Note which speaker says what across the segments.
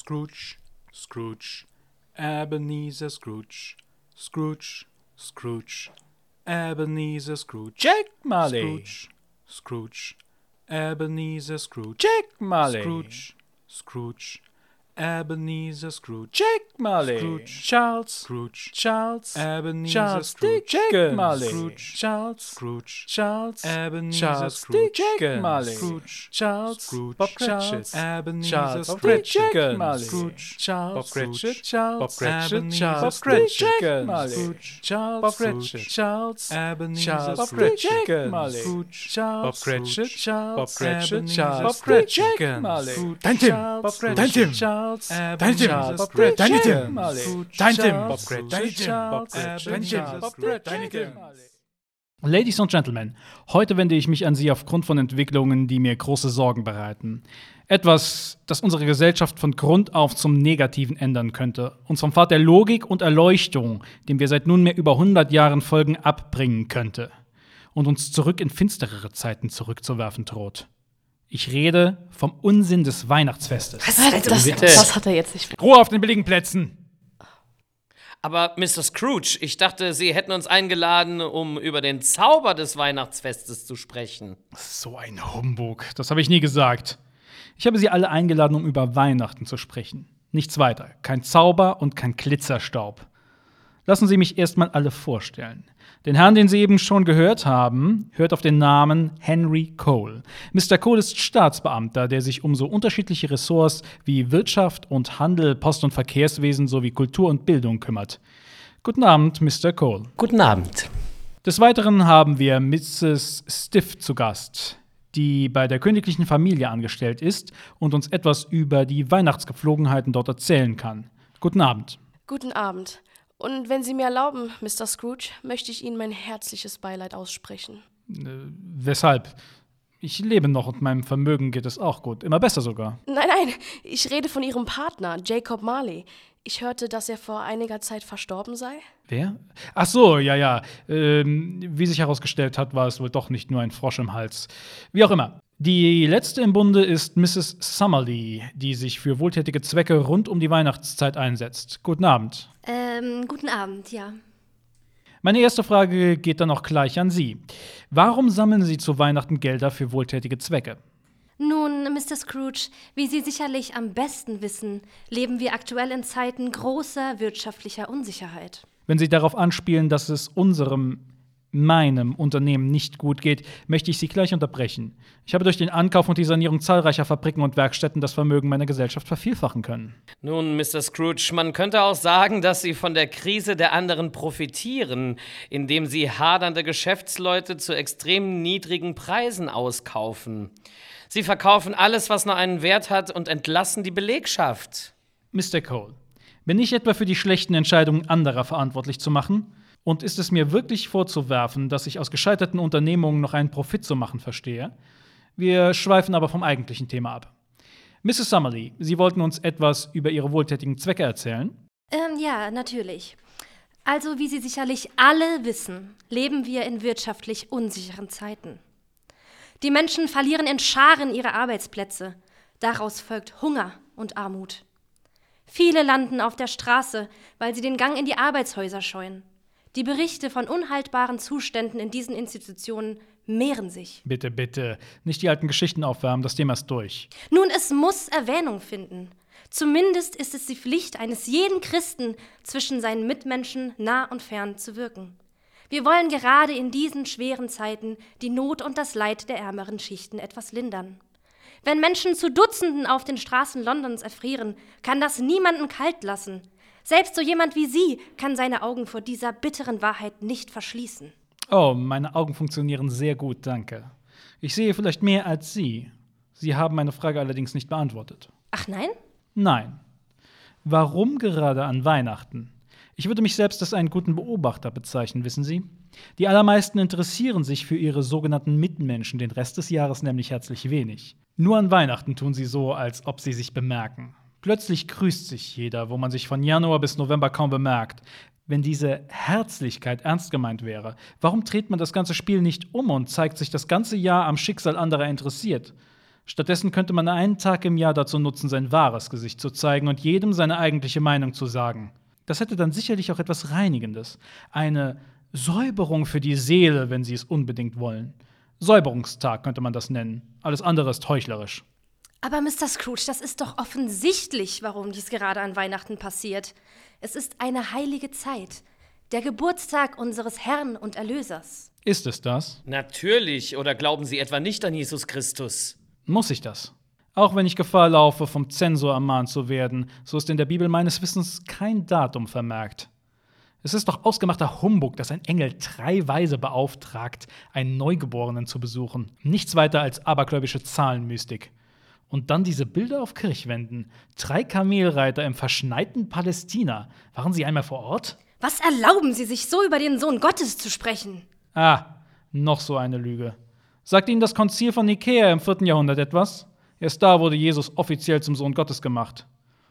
Speaker 1: Scrooge, Scrooge, Ebenezer Scrooge, Scrooge, Scrooge, Ebenezer Scrooge.
Speaker 2: Jack Marley.
Speaker 1: Scrooge, Scrooge, Ebenezer Scrooge.
Speaker 2: Jack Marley.
Speaker 1: Scrooge, Scrooge, Ebenezer Scrooge.
Speaker 2: Jack Marley.
Speaker 1: Scrooge.
Speaker 2: Charles.
Speaker 1: Scrooge,
Speaker 2: Charles.
Speaker 1: Ebenezer
Speaker 2: Charles
Speaker 1: Scrooge.
Speaker 2: Jack. Marley.
Speaker 1: Scrooge.
Speaker 2: Charles.
Speaker 1: Scrooge,
Speaker 2: Charles.
Speaker 1: Ebenezer
Speaker 2: Charles
Speaker 1: Scrooge.
Speaker 2: Jack. Marley.
Speaker 1: Scrooge,
Speaker 2: Charles.
Speaker 1: Scrooge.
Speaker 2: Bob. Cratchit.
Speaker 1: Ebenezer
Speaker 2: Charles.
Speaker 1: Scrooge.
Speaker 2: Jack. Marley.
Speaker 1: Scrooge,
Speaker 2: Charles.
Speaker 1: Bob Cratchit.
Speaker 2: Charles.
Speaker 1: Bob Cratchit. Charles.
Speaker 2: Scrooge.
Speaker 1: Jack
Speaker 2: Jack
Speaker 1: Marley.
Speaker 2: Scrooge.
Speaker 1: Charles.
Speaker 2: Bob. Cratchit. Charles.
Speaker 1: Ebenezer. Scrooge.
Speaker 2: Jack. Marley.
Speaker 1: Scrooge,
Speaker 2: Charles.
Speaker 1: Bob Cratchit.
Speaker 2: Charles.
Speaker 1: Bob Cratchit. Charles.
Speaker 2: Bob
Speaker 1: Scrooge.
Speaker 2: Jack Marley.
Speaker 1: Scrooge.
Speaker 2: Dein Tim. Bob Cratchit.
Speaker 1: Dein Tim.
Speaker 2: Charles.
Speaker 1: Dein Tim.
Speaker 2: Charles. Cratchit. Dein.
Speaker 1: Scrooge.
Speaker 2: Dein Cratchit.
Speaker 1: Dein Tim. Bob
Speaker 2: Charles.
Speaker 1: Cratchit.
Speaker 2: Dein. Cratchit.
Speaker 1: Dein Tim.
Speaker 2: Ladies and Gentlemen, heute wende ich mich an Sie aufgrund von Entwicklungen, die mir große Sorgen bereiten. Etwas, das unsere Gesellschaft von Grund auf zum Negativen ändern könnte, uns vom Pfad der Logik und Erleuchtung, dem wir seit nunmehr über 100 Jahren folgen, abbringen könnte und uns zurück in finsterere Zeiten zurückzuwerfen droht. Ich rede vom Unsinn des Weihnachtsfestes.
Speaker 3: Was, das,
Speaker 4: bitte.
Speaker 3: das hat er jetzt nicht.
Speaker 2: Ruhe auf den billigen Plätzen!
Speaker 4: Aber Mr. Scrooge, ich dachte, Sie hätten uns eingeladen, um über den Zauber des Weihnachtsfestes zu sprechen.
Speaker 2: So ein Humbug. Das habe ich nie gesagt. Ich habe Sie alle eingeladen, um über Weihnachten zu sprechen. Nichts weiter. Kein Zauber und kein Glitzerstaub. Lassen Sie mich erstmal alle vorstellen. Den Herrn, den Sie eben schon gehört haben, hört auf den Namen Henry Cole. Mr. Cole ist Staatsbeamter, der sich um so unterschiedliche Ressorts wie Wirtschaft und Handel, Post- und Verkehrswesen sowie Kultur und Bildung kümmert. Guten Abend, Mr. Cole.
Speaker 4: Guten Abend.
Speaker 2: Des Weiteren haben wir Mrs. Stiff zu Gast, die bei der königlichen Familie angestellt ist und uns etwas über die Weihnachtsgepflogenheiten dort erzählen kann. Guten Abend.
Speaker 3: Guten Abend. Und wenn Sie mir erlauben, Mr. Scrooge, möchte ich Ihnen mein herzliches Beileid aussprechen.
Speaker 2: Äh, weshalb? Ich lebe noch und meinem Vermögen geht es auch gut. Immer besser sogar.
Speaker 3: Nein, nein, ich rede von Ihrem Partner, Jacob Marley. Ich hörte, dass er vor einiger Zeit verstorben sei.
Speaker 2: Wer? Ach so, ja, ja. Ähm, wie sich herausgestellt hat, war es wohl doch nicht nur ein Frosch im Hals. Wie auch immer. Die letzte im Bunde ist Mrs. Summerlee, die sich für wohltätige Zwecke rund um die Weihnachtszeit einsetzt. Guten Abend.
Speaker 5: Ähm, guten Abend, ja.
Speaker 2: Meine erste Frage geht dann auch gleich an Sie. Warum sammeln Sie zu Weihnachten Gelder für wohltätige Zwecke?
Speaker 5: Nun, Mr. Scrooge, wie Sie sicherlich am besten wissen, leben wir aktuell in Zeiten großer wirtschaftlicher Unsicherheit.
Speaker 2: Wenn Sie darauf anspielen, dass es unserem, meinem Unternehmen nicht gut geht, möchte ich Sie gleich unterbrechen. Ich habe durch den Ankauf und die Sanierung zahlreicher Fabriken und Werkstätten das Vermögen meiner Gesellschaft vervielfachen können.
Speaker 4: Nun, Mr. Scrooge, man könnte auch sagen, dass Sie von der Krise der anderen profitieren, indem Sie hadernde Geschäftsleute zu extrem niedrigen Preisen auskaufen. Sie verkaufen alles, was noch einen Wert hat, und entlassen die Belegschaft.
Speaker 2: Mr. Cole, bin ich etwa für die schlechten Entscheidungen anderer verantwortlich zu machen? Und ist es mir wirklich vorzuwerfen, dass ich aus gescheiterten Unternehmungen noch einen Profit zu machen verstehe? Wir schweifen aber vom eigentlichen Thema ab. Mrs. Summerlee, Sie wollten uns etwas über Ihre wohltätigen Zwecke erzählen?
Speaker 5: Ähm, ja, natürlich. Also, wie Sie sicherlich alle wissen, leben wir in wirtschaftlich unsicheren Zeiten. Die Menschen verlieren in Scharen ihre Arbeitsplätze. Daraus folgt Hunger und Armut. Viele landen auf der Straße, weil sie den Gang in die Arbeitshäuser scheuen. Die Berichte von unhaltbaren Zuständen in diesen Institutionen mehren sich.
Speaker 2: Bitte, bitte, nicht die alten Geschichten aufwärmen, das Thema ist durch.
Speaker 5: Nun, es muss Erwähnung finden. Zumindest ist es die Pflicht eines jeden Christen, zwischen seinen Mitmenschen nah und fern zu wirken. Wir wollen gerade in diesen schweren Zeiten die Not und das Leid der ärmeren Schichten etwas lindern. Wenn Menschen zu Dutzenden auf den Straßen Londons erfrieren, kann das niemanden kalt lassen. Selbst so jemand wie Sie kann seine Augen vor dieser bitteren Wahrheit nicht verschließen.
Speaker 2: Oh, meine Augen funktionieren sehr gut, danke. Ich sehe vielleicht mehr als Sie. Sie haben meine Frage allerdings nicht beantwortet.
Speaker 5: Ach nein?
Speaker 2: Nein. Warum gerade an Weihnachten? Ich würde mich selbst als einen guten Beobachter bezeichnen, wissen Sie? Die allermeisten interessieren sich für ihre sogenannten Mitmenschen, den Rest des Jahres nämlich herzlich wenig. Nur an Weihnachten tun sie so, als ob sie sich bemerken. Plötzlich grüßt sich jeder, wo man sich von Januar bis November kaum bemerkt. Wenn diese Herzlichkeit ernst gemeint wäre, warum dreht man das ganze Spiel nicht um und zeigt sich das ganze Jahr am Schicksal anderer interessiert? Stattdessen könnte man einen Tag im Jahr dazu nutzen, sein wahres Gesicht zu zeigen und jedem seine eigentliche Meinung zu sagen. Das hätte dann sicherlich auch etwas Reinigendes. Eine Säuberung für die Seele, wenn Sie es unbedingt wollen. Säuberungstag könnte man das nennen. Alles andere ist heuchlerisch.
Speaker 5: Aber Mr. Scrooge, das ist doch offensichtlich, warum dies gerade an Weihnachten passiert. Es ist eine heilige Zeit. Der Geburtstag unseres Herrn und Erlösers.
Speaker 2: Ist es das?
Speaker 4: Natürlich, oder glauben Sie etwa nicht an Jesus Christus?
Speaker 2: Muss ich das? Auch wenn ich Gefahr laufe, vom Zensor ermahnt zu werden, so ist in der Bibel meines Wissens kein Datum vermerkt. Es ist doch ausgemachter Humbug, dass ein Engel drei Weise beauftragt, einen Neugeborenen zu besuchen. Nichts weiter als abergläubische Zahlenmystik. Und dann diese Bilder auf Kirchwänden. Drei Kamelreiter im verschneiten Palästina. Waren sie einmal vor Ort?
Speaker 5: Was erlauben Sie sich so über den Sohn Gottes zu sprechen?
Speaker 2: Ah, noch so eine Lüge. Sagt Ihnen das Konzil von Nikäa im 4. Jahrhundert etwas? Erst da wurde Jesus offiziell zum Sohn Gottes gemacht.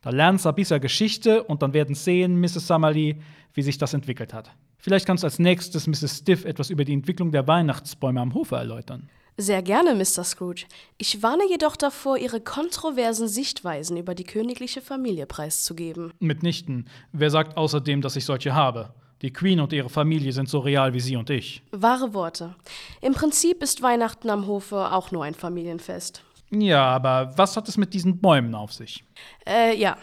Speaker 2: Da lernen bisschen Geschichte und dann werden sehen, Mrs. Summerlee, wie sich das entwickelt hat. Vielleicht kannst du als nächstes Mrs. Stiff etwas über die Entwicklung der Weihnachtsbäume am Hofe erläutern.
Speaker 3: Sehr gerne, Mr. Scrooge. Ich warne jedoch davor, Ihre kontroversen Sichtweisen über die königliche Familie preiszugeben.
Speaker 2: Mitnichten. Wer sagt außerdem, dass ich solche habe? Die Queen und ihre Familie sind so real wie Sie und ich.
Speaker 3: Wahre Worte. Im Prinzip ist Weihnachten am Hofe auch nur ein Familienfest.
Speaker 2: Ja, aber was hat es mit diesen Bäumen auf sich?
Speaker 3: Äh, ja.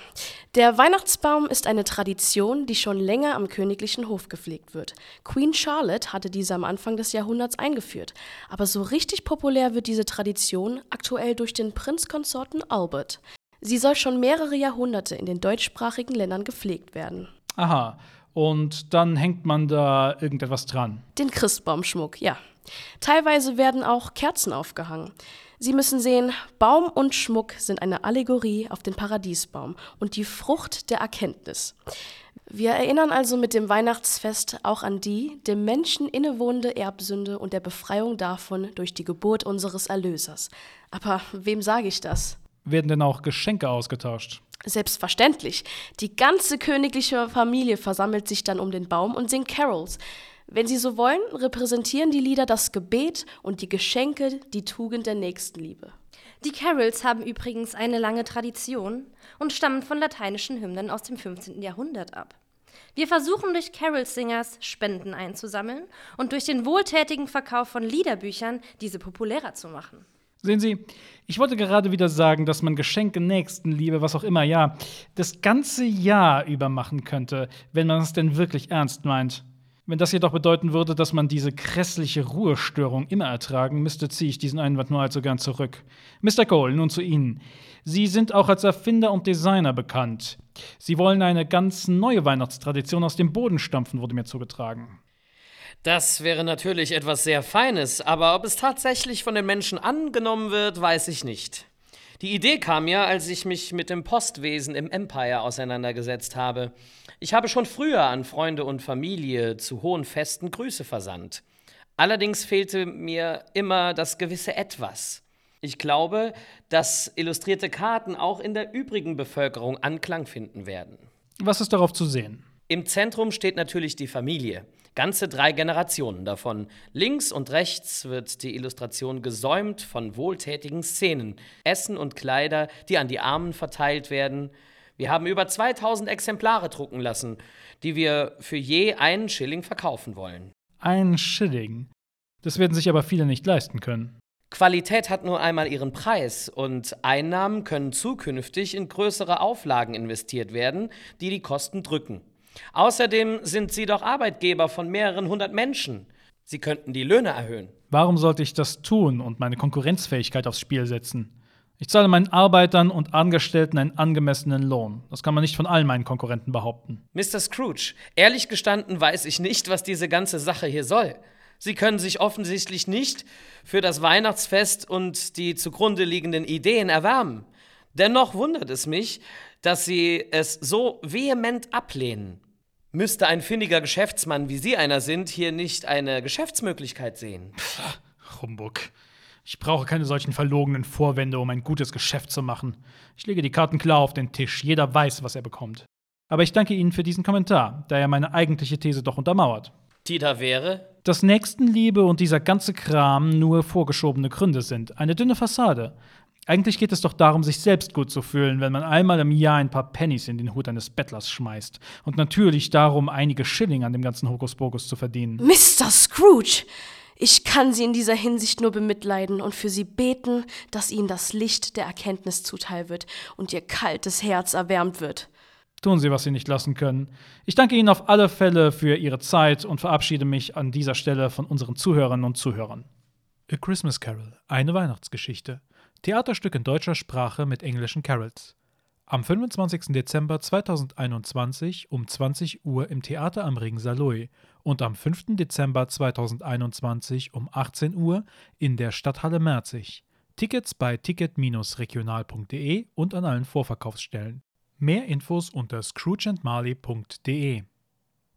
Speaker 3: Der Weihnachtsbaum ist eine Tradition, die schon länger am königlichen Hof gepflegt wird. Queen Charlotte hatte diese am Anfang des Jahrhunderts eingeführt. Aber so richtig populär wird diese Tradition aktuell durch den Prinzkonsorten Albert. Sie soll schon mehrere Jahrhunderte in den deutschsprachigen Ländern gepflegt werden.
Speaker 2: Aha. Und dann hängt man da irgendetwas dran.
Speaker 3: Den Christbaumschmuck, ja. Teilweise werden auch Kerzen aufgehangen. Sie müssen sehen, Baum und Schmuck sind eine Allegorie auf den Paradiesbaum und die Frucht der Erkenntnis. Wir erinnern also mit dem Weihnachtsfest auch an die dem Menschen innewohnende Erbsünde und der Befreiung davon durch die Geburt unseres Erlösers. Aber wem sage ich das?
Speaker 2: Werden denn auch Geschenke ausgetauscht?
Speaker 3: Selbstverständlich. Die ganze königliche Familie versammelt sich dann um den Baum und singt Carols. Wenn Sie so wollen, repräsentieren die Lieder das Gebet und die Geschenke die Tugend der Nächstenliebe.
Speaker 5: Die Carols haben übrigens eine lange Tradition und stammen von lateinischen Hymnen aus dem 15. Jahrhundert ab. Wir versuchen durch Carol-Singers Spenden einzusammeln und durch den wohltätigen Verkauf von Liederbüchern diese populärer zu machen.
Speaker 2: Sehen Sie, ich wollte gerade wieder sagen, dass man Geschenke, Nächstenliebe, was auch immer, ja, das ganze Jahr über machen könnte, wenn man es denn wirklich ernst meint. Wenn das jedoch bedeuten würde, dass man diese grässliche Ruhestörung immer ertragen müsste, ziehe ich diesen Einwand nur allzu gern zurück. Mr. Cole, nun zu Ihnen. Sie sind auch als Erfinder und Designer bekannt. Sie wollen eine ganz neue Weihnachtstradition aus dem Boden stampfen, wurde mir zugetragen.
Speaker 4: Das wäre natürlich etwas sehr Feines, aber ob es tatsächlich von den Menschen angenommen wird, weiß ich nicht. Die Idee kam ja, als ich mich mit dem Postwesen im Empire auseinandergesetzt habe. Ich habe schon früher an Freunde und Familie zu hohen Festen Grüße versandt. Allerdings fehlte mir immer das gewisse Etwas. Ich glaube, dass illustrierte Karten auch in der übrigen Bevölkerung Anklang finden werden.
Speaker 2: Was ist darauf zu sehen?
Speaker 4: Im Zentrum steht natürlich die Familie. Ganze drei Generationen davon. Links und rechts wird die Illustration gesäumt von wohltätigen Szenen. Essen und Kleider, die an die Armen verteilt werden. Wir haben über 2000 Exemplare drucken lassen, die wir für je einen Schilling verkaufen wollen.
Speaker 2: Ein Schilling. Das werden sich aber viele nicht leisten können.
Speaker 4: Qualität hat nur einmal ihren Preis und Einnahmen können zukünftig in größere Auflagen investiert werden, die die Kosten drücken. Außerdem sind Sie doch Arbeitgeber von mehreren hundert Menschen. Sie könnten die Löhne erhöhen.
Speaker 2: Warum sollte ich das tun und meine Konkurrenzfähigkeit aufs Spiel setzen? Ich zahle meinen Arbeitern und Angestellten einen angemessenen Lohn. Das kann man nicht von allen meinen Konkurrenten behaupten.
Speaker 4: Mr. Scrooge, ehrlich gestanden weiß ich nicht, was diese ganze Sache hier soll. Sie können sich offensichtlich nicht für das Weihnachtsfest und die zugrunde liegenden Ideen erwärmen. Dennoch wundert es mich, dass Sie es so vehement ablehnen. Müsste ein findiger Geschäftsmann, wie Sie einer sind, hier nicht eine Geschäftsmöglichkeit sehen?
Speaker 2: Pff, Humbug. Ich brauche keine solchen verlogenen Vorwände, um ein gutes Geschäft zu machen. Ich lege die Karten klar auf den Tisch. Jeder weiß, was er bekommt. Aber ich danke Ihnen für diesen Kommentar, da er meine eigentliche These doch untermauert.
Speaker 4: Die da wäre?
Speaker 2: Dass Nächstenliebe und dieser ganze Kram nur vorgeschobene Gründe sind, eine dünne Fassade.
Speaker 6: Eigentlich geht es doch darum, sich selbst gut zu fühlen, wenn man einmal im Jahr ein paar Pennies in den Hut eines Bettlers schmeißt. Und natürlich darum, einige Schilling an dem ganzen Hokuspokus zu verdienen.
Speaker 3: Mr. Scrooge! Ich kann Sie in dieser Hinsicht nur bemitleiden und für Sie beten, dass Ihnen das Licht der Erkenntnis zuteil wird und Ihr kaltes Herz erwärmt wird.
Speaker 6: Tun Sie, was Sie nicht lassen können. Ich danke Ihnen auf alle Fälle für Ihre Zeit und verabschiede mich an dieser Stelle von unseren Zuhörerinnen und Zuhörern.
Speaker 2: A Christmas Carol, eine Weihnachtsgeschichte. Theaterstück in deutscher Sprache mit englischen Carols. Am 25. Dezember 2021 um 20 Uhr im Theater am Ring Saloy und am 5. Dezember 2021 um 18 Uhr in der Stadthalle Merzig. Tickets bei ticket-regional.de und an allen Vorverkaufsstellen. Mehr Infos unter scroogeandmarley.de.